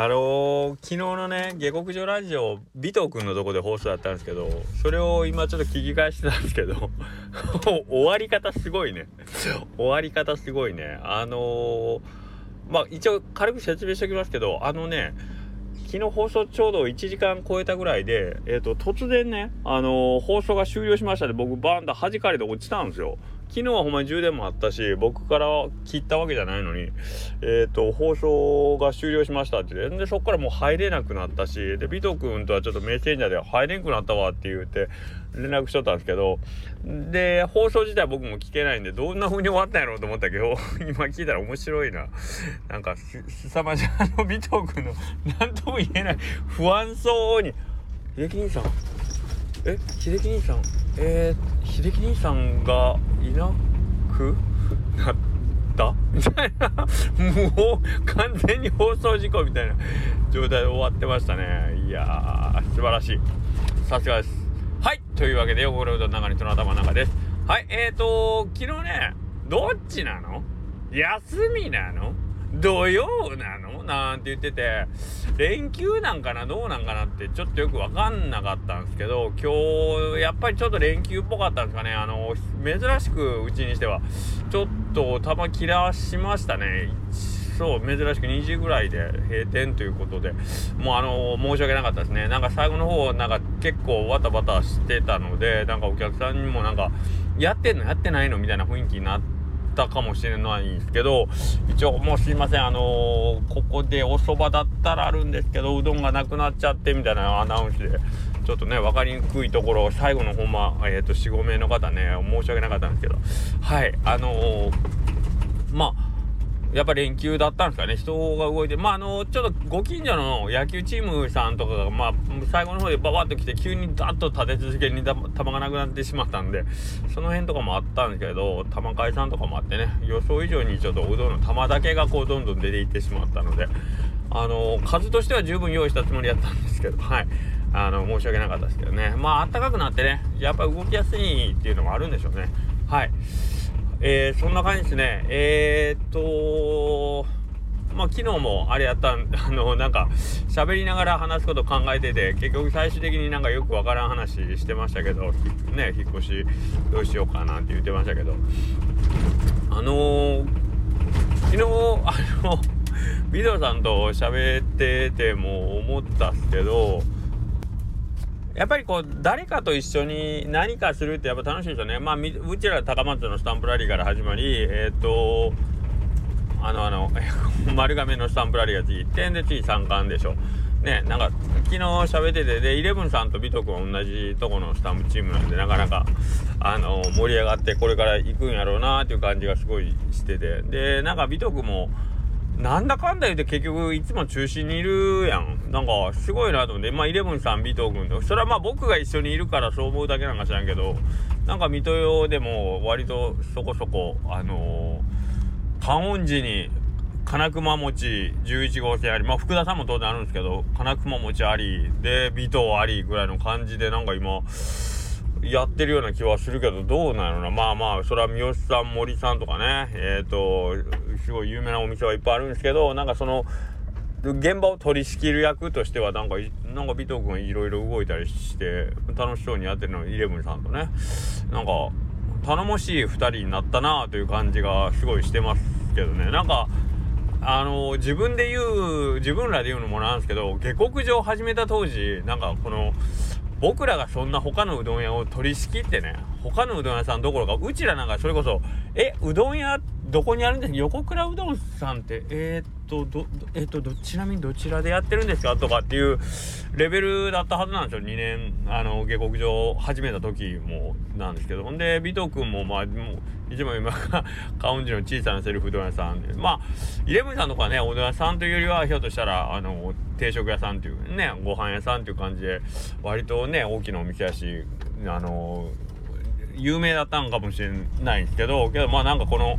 あのー、昨日のね下克上ラジオ尾藤君のとこで放送だったんですけどそれを今ちょっと聞き返してたんですけど 終わり方すごいね終わり方すごいねあのー、まあ一応軽く説明しておきますけどあのね昨日放送ちょうど1時間超えたぐらいで、えっ、ー、と、突然ね、あのー、放送が終了しましたで、僕バーンと弾かれて落ちたんですよ。昨日はほんまに充電もあったし、僕から切ったわけじゃないのに、えっ、ー、と、放送が終了しましたって言って、そっからもう入れなくなったし、で、尾藤君とはちょっとメッセンジャーで入れんくなったわって言って、連絡しとったんですけど、で、放送自体僕も聞けないんで、どんな風に終わったんやろうと思ったけど、今聞いたら面白いな。なんか、すさまじいあの尾藤君の、なんとも言えない、不安そうに、秀樹兄さん、え、秀樹兄さん、えー、秀樹兄さんがいなくなった？みたいな。もう完全に放送事故みたいな状態で終わってましたね。いやー素晴らしい。さすがです。はいというわけで横黒うどん中にとの頭の中です。はいえーと昨日ねどっちなの？休みなの？土曜なの？なんて言ってて、連休なんかな？どうなんかなってちょっとよくわかんなかったんですけど、今日、やっぱりちょっと連休っぽかったんですかね。あの、珍しくうちにしては、ちょっと球切らしましたね。そう、珍しく2時ぐらいで閉店ということで、もうあの、申し訳なかったですね。なんか最後の方、なんか結構わたわたしてたので、なんかお客さんにもなんか、やってんのやってないのみたいな雰囲気になって、たかもしれないんですけど一応もうすいませんあのー、ここでお蕎麦だったらあるんですけどうどんがなくなっちゃってみたいなアナウンスでちょっとね分かりにくいところ最後のほんまえっ、ー、と45名の方ね申し訳なかったんですけどはいあのー、やっぱ連休だったんですかね、人が動いて、まあ、あの、ちょっとご近所の野球チームさんとかが、まあ、最後の方でババッと来て、急にダッと立て続けに球がなくなってしまったんで、その辺とかもあったんですけど、球解散とかもあってね、予想以上にちょっとうどんの球だけがこう、どんどん出ていってしまったので、あの、数としては十分用意したつもりやったんですけど、はい。あの、申し訳なかったですけどね。まあ、暖かくなってね、やっぱ動きやすいっていうのもあるんでしょうね。はい。えー、そんな感じですね。えー、っと、まあ、昨日もあれやったん、あの、なんか、喋りながら話すこと考えてて、結局最終的になんかよくわからん話してましたけど、ね、引っ越しどうしようかなって言ってましたけど、あのー、昨日、あの、ビデオさんと喋ってても思ったっすけど、やっぱりこう誰かと一緒に何かするってやっぱ楽しいですよね。まあうちら高松のスタンプラリーから始まりえっ、ー、とあのあの 丸亀のスタンプラリーが次1点で次3冠でしょ。ねなんか昨日喋っててでイレブンさんと美徳は同じとこのスタンプチームなんでなかなかあの盛り上がってこれから行くんやろうなっていう感じがすごいしててでなんか美徳もなんだかんだ言うて結局いつも中心にいるやん。なんかすごいなと思って、まあイレブンさん、尾藤君と、それはまあ僕が一緒にいるからそう思うだけなんか知らんけど、なんか水戸用でも割とそこそこ、あのー、観音寺に金熊餅11号線あり、まあ福田さんも当然あるんですけど、金熊餅あり、で、尾藤ありぐらいの感じでなんか今、やってるような気はするけど、どうなのな。まあまあ、それは三好さん、森さんとかね、えっ、ー、と、すごい有名なお店はいっぱいあるんですけど、なんかその、現場を取り仕切る役としては、なんか、なんか尾藤君いろいろ動いたりして、楽しそうにやってるの、イレブンさんとね。なんか、頼もしい2人になったなという感じがすごいしてますけどね。なんか、あの自分で言う、自分らで言うのもなんですけど、下克上始めた当時、なんかこの、僕らがそんな他のうどん屋を取り仕切ってね、他のうどん屋さんどころか、うちらなんかそれこそ、え、うどん屋どこにあるんですか？横倉うどんさんって、えー、っと、ど、えー、っと、ど、ちなみにどちらでやってるんですかとかっていうレベルだったはずなんですよ。2年、あの、下克上始めた時もなんですけど。ほんで、尾藤君も、まあ、もう、一番今、カウンジの小さなセルフうどん屋さんで。まあ、イレブンさんとかね、おうどん屋さんというよりは、ひょっとしたら、あの、定食屋さんっていうね、ご飯屋さんっていう感じで、割とね、大きなお店やし、あの、有名だったんかもしれないんですけど、けどまあなんかこの、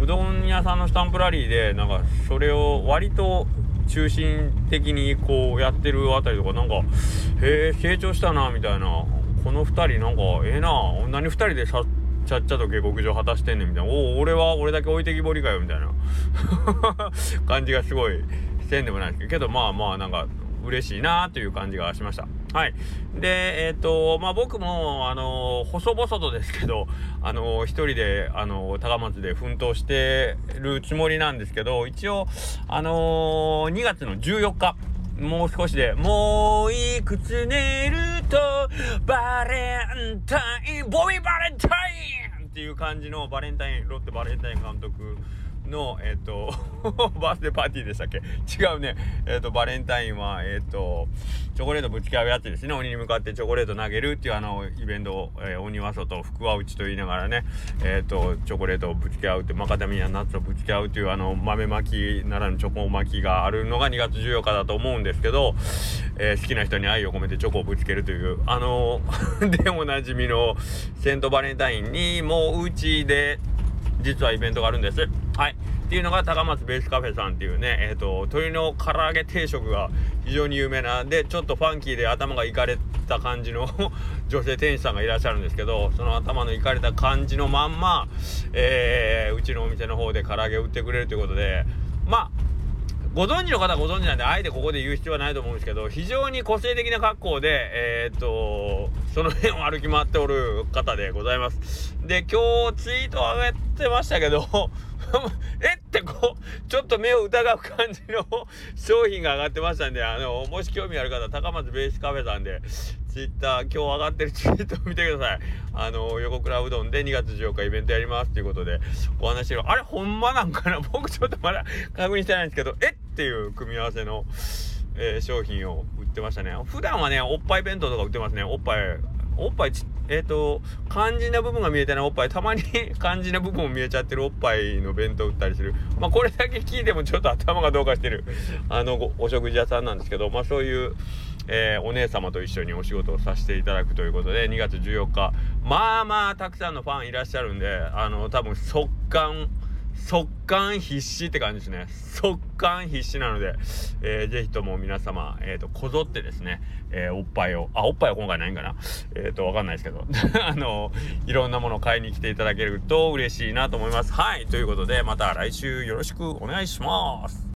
うどん屋さんのスタンプラリーで、なんかそれを割と中心的にこうやってるあたりとか、なんか、へえ、成長したな、みたいな。この2人なんか、ええー、な、何2人でさちゃっちゃと下克上果たしてんねんみたいな。おお、俺は俺だけ置いてきぼりかよ、みたいな 感じがすごいせんでもないですけどまあまあなんか嬉しいなという感じがしました。はい。で、えっ、ー、と、まあ、僕も、あの、細々とですけど、あの、一人で、あの高松で奮闘してるつもりなんですけど、一応、あの2月の14日、もう少しで、もういくつ寝ると、バレンタイン、ボビーバレンタインっていう感じのバレンタイン、ロッテバレンタイン監督の、えっ、ー、とバースデーパーティーでしたっけ？違うね。えっ、ー、と、バレンタインは、えっ、ー、と、チョコレートぶつけ合うやつですね。鬼に向かってチョコレート投げるっていうあの、イベントを、えー、鬼は外、福は内と言いながらね、えっ、と、チョコレートをぶつけ合うって、マカダミアナッツをぶつけ合うっていうあの、豆巻きならぬチョコ巻きがあるのが2月14日だと思うんですけど、え好きな人に愛を込めてチョコをぶつけるという、あの でおなじみのセントバレンタインに、もううちで、実はイベントがあるんです。はい。っていうのが高松ベースカフェさんっていうね、えっ、ー、と、鶏の唐揚げ定食が非常に有名なん、で、ちょっとファンキーで頭がいかれた感じの 女性店主さんがいらっしゃるんですけど、その頭のいかれた感じのまんま、えー、うちのお店の方で唐揚げを売ってくれるということで、まあ、ご存知の方はご存知なんで、あえてここで言う必要はないと思うんですけど、非常に個性的な格好で、えー、っと、その辺を歩き回っておる方でございます。で、今日ツイート上げてましたけど えってこう、ちょっと目を疑う感じの商品が上がってましたんで、あの、もし興味ある方、高松ベースカフェさんで、ツイッター、今日上がってるツイートを見てください。あの、横倉うどんで2月14日イベントやりますということで、お話しあれ、ほんまなんかな？僕ちょっとまだ確認してないんですけど、えっていう組み合わせの、えー、商品を売ってましたね。普段はね、おっぱい弁当とか売ってますね。おっぱい、おっぱいち、えっ、ー、と、肝心な部分が見えてないおっぱい、たまに 肝心な部分も見えちゃってるおっぱいの弁当売ったりする。まあ、これだけ聞いてもちょっと頭がどうかしてる、あの、お食事屋さんなんですけど、まあ、そういう、えー、お姉様と一緒にお仕事をさせていただくということで、2月14日、まあまあ、たくさんのファンいらっしゃるんで、あの、多分、速乾、速乾必至って感じですね。速乾必至なので、えー、ぜひとも皆様、えっ、ー、と、こぞってですね、えー、おっぱいを、あ、おっぱいは今回ないんかな？えっ、ー、と、わかんないですけど、あの、いろんなものを買いに来ていただけると嬉しいなと思います。はい、ということで、また来週よろしくお願いします。